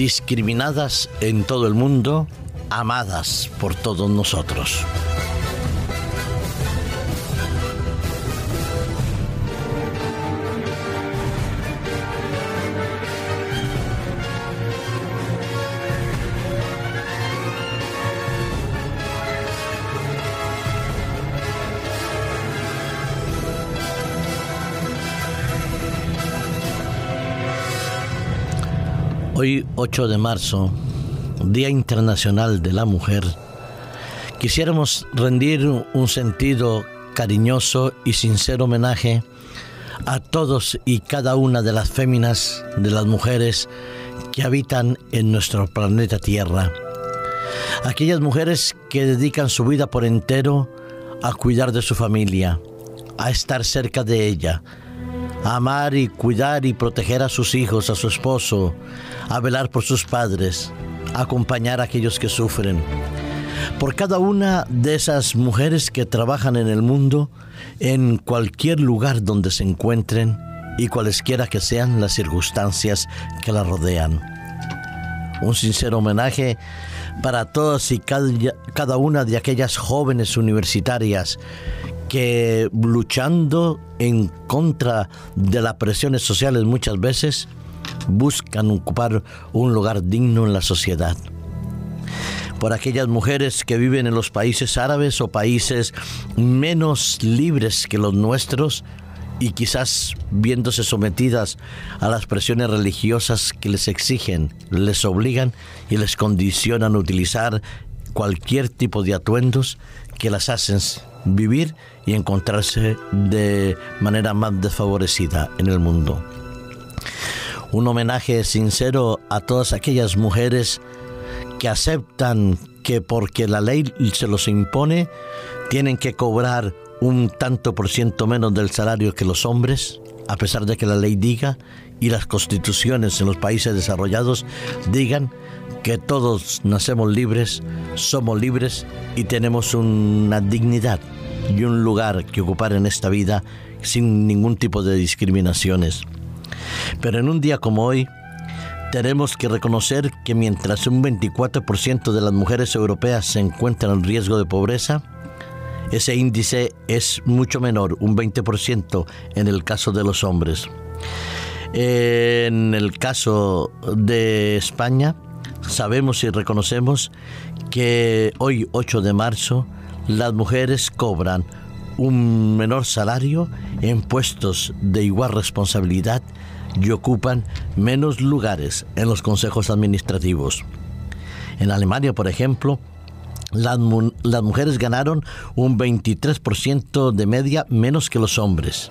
discriminadas en todo el mundo, amadas por todos nosotros. Hoy 8 de marzo, Día Internacional de la Mujer, quisiéramos rendir un sentido cariñoso y sincero homenaje a todos y cada una de las féminas, de las mujeres que habitan en nuestro planeta Tierra. Aquellas mujeres que dedican su vida por entero a cuidar de su familia, a estar cerca de ella, amar y cuidar y proteger a sus hijos, a su esposo, a velar por sus padres, a acompañar a aquellos que sufren. Por cada una de esas mujeres que trabajan en el mundo, en cualquier lugar donde se encuentren y cualesquiera que sean las circunstancias que la rodean. Un sincero homenaje para todas y cada, cada una de aquellas jóvenes universitarias que luchando en contra de las presiones sociales muchas veces buscan ocupar un lugar digno en la sociedad. Por aquellas mujeres que viven en los países árabes o países menos libres que los nuestros y quizás viéndose sometidas a las presiones religiosas que les exigen, les obligan y les condicionan a utilizar cualquier tipo de atuendos que las hacen vivir y encontrarse de manera más desfavorecida en el mundo. Un homenaje sincero a todas aquellas mujeres que aceptan que porque la ley se los impone, tienen que cobrar un tanto por ciento menos del salario que los hombres, a pesar de que la ley diga y las constituciones en los países desarrollados digan que todos nacemos libres, somos libres y tenemos una dignidad y un lugar que ocupar en esta vida sin ningún tipo de discriminaciones. Pero en un día como hoy, tenemos que reconocer que mientras un 24% de las mujeres europeas se encuentran en riesgo de pobreza, ese índice es mucho menor, un 20% en el caso de los hombres. En el caso de España, sabemos y reconocemos que hoy, 8 de marzo, las mujeres cobran un menor salario en puestos de igual responsabilidad y ocupan menos lugares en los consejos administrativos. En Alemania, por ejemplo, las, las mujeres ganaron un 23% de media menos que los hombres.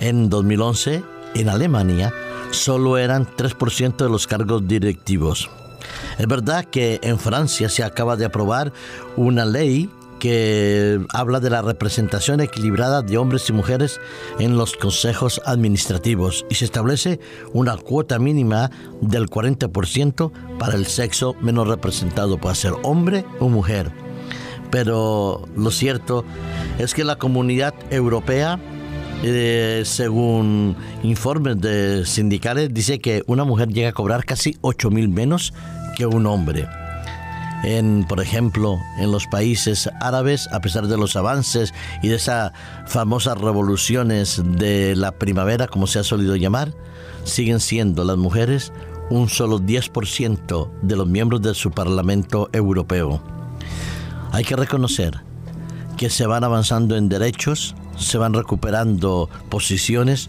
En 2011, en Alemania, solo eran 3% de los cargos directivos. Es verdad que en Francia se acaba de aprobar una ley que habla de la representación equilibrada de hombres y mujeres en los consejos administrativos y se establece una cuota mínima del 40% para el sexo menos representado, puede ser hombre o mujer. Pero lo cierto es que la comunidad europea, eh, según informes de sindicales, dice que una mujer llega a cobrar casi 8 mil menos que un hombre en, por ejemplo, en los países árabes, a pesar de los avances y de esas famosas revoluciones de la primavera, como se ha solido llamar, siguen siendo las mujeres un solo 10% de los miembros de su Parlamento Europeo. Hay que reconocer que se van avanzando en derechos, se van recuperando posiciones,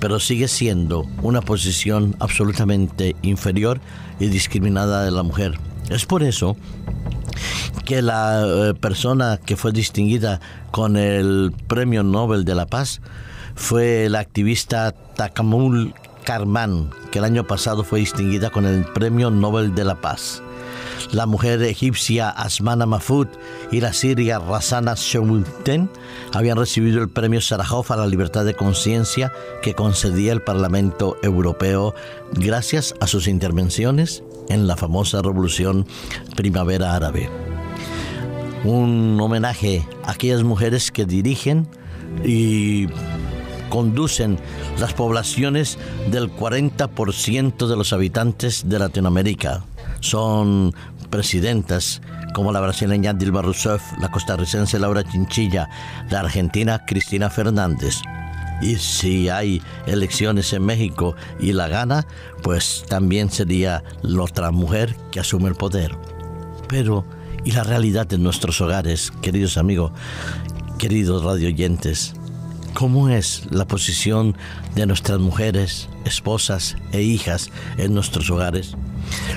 pero sigue siendo una posición absolutamente inferior y discriminada de la mujer. Es por eso que la eh, persona que fue distinguida con el Premio Nobel de la Paz fue la activista Takamul Karman, que el año pasado fue distinguida con el Premio Nobel de la Paz. La mujer egipcia Asmana Mahfoud y la siria Razana Shomuten habían recibido el Premio Sarajov a la libertad de conciencia que concedía el Parlamento Europeo gracias a sus intervenciones en la famosa revolución primavera árabe. Un homenaje a aquellas mujeres que dirigen y conducen las poblaciones del 40% de los habitantes de Latinoamérica. Son presidentas como la brasileña Dilma Rousseff, la costarricense Laura Chinchilla, la argentina Cristina Fernández. Y si hay elecciones en México y la gana, pues también sería la otra mujer que asume el poder. Pero, ¿y la realidad de nuestros hogares, queridos amigos, queridos radioyentes? ¿Cómo es la posición de nuestras mujeres, esposas e hijas en nuestros hogares?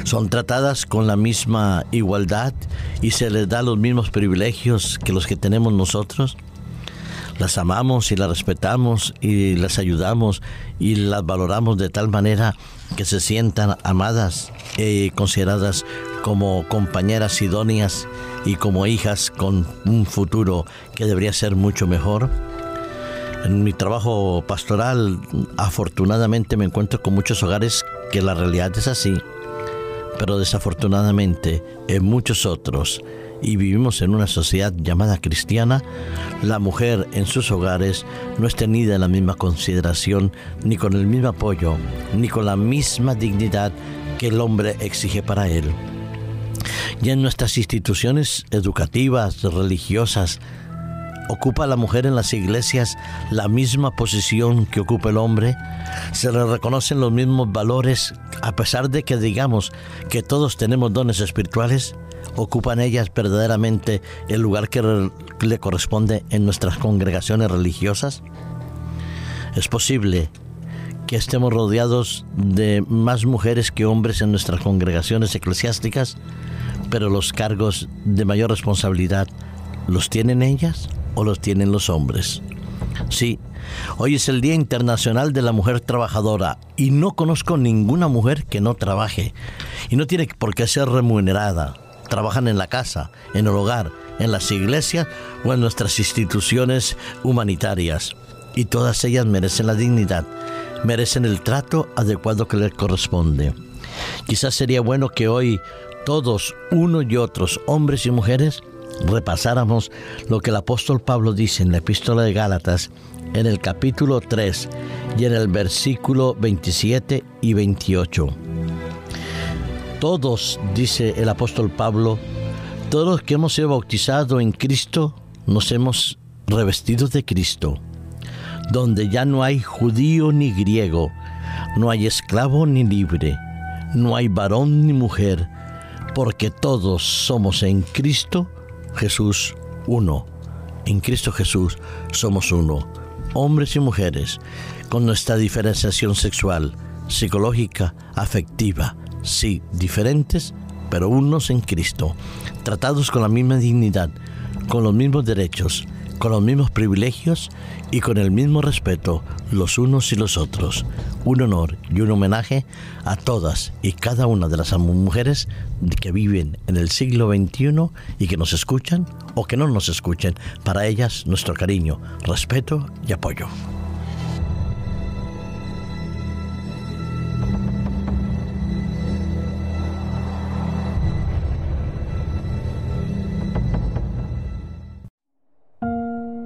¿Son tratadas con la misma igualdad y se les da los mismos privilegios que los que tenemos nosotros? las amamos y las respetamos y las ayudamos y las valoramos de tal manera que se sientan amadas y consideradas como compañeras idóneas y como hijas con un futuro que debería ser mucho mejor. En mi trabajo pastoral, afortunadamente me encuentro con muchos hogares que la realidad es así, pero desafortunadamente en muchos otros y vivimos en una sociedad llamada cristiana, la mujer en sus hogares no es tenida en la misma consideración, ni con el mismo apoyo, ni con la misma dignidad que el hombre exige para él. Y en nuestras instituciones educativas, religiosas, ¿Ocupa la mujer en las iglesias la misma posición que ocupa el hombre? ¿Se le reconocen los mismos valores a pesar de que digamos que todos tenemos dones espirituales? ¿Ocupan ellas verdaderamente el lugar que le corresponde en nuestras congregaciones religiosas? Es posible que estemos rodeados de más mujeres que hombres en nuestras congregaciones eclesiásticas, pero los cargos de mayor responsabilidad, ¿los tienen ellas? O los tienen los hombres. Sí, hoy es el Día Internacional de la Mujer Trabajadora y no conozco ninguna mujer que no trabaje y no tiene por qué ser remunerada. Trabajan en la casa, en el hogar, en las iglesias o en nuestras instituciones humanitarias y todas ellas merecen la dignidad, merecen el trato adecuado que les corresponde. Quizás sería bueno que hoy todos, unos y otros, hombres y mujeres, repasáramos lo que el apóstol Pablo dice en la epístola de Gálatas en el capítulo 3 y en el versículo 27 y 28. Todos, dice el apóstol Pablo, todos los que hemos sido bautizados en Cristo, nos hemos revestido de Cristo, donde ya no hay judío ni griego, no hay esclavo ni libre, no hay varón ni mujer, porque todos somos en Cristo Jesús uno. En Cristo Jesús somos uno, hombres y mujeres, con nuestra diferenciación sexual, psicológica, afectiva, sí, diferentes, pero unos en Cristo, tratados con la misma dignidad, con los mismos derechos, con los mismos privilegios y con el mismo respeto los unos y los otros. Un honor y un homenaje a todas y cada una de las mujeres que viven en el siglo XXI y que nos escuchan o que no nos escuchen. Para ellas nuestro cariño, respeto y apoyo.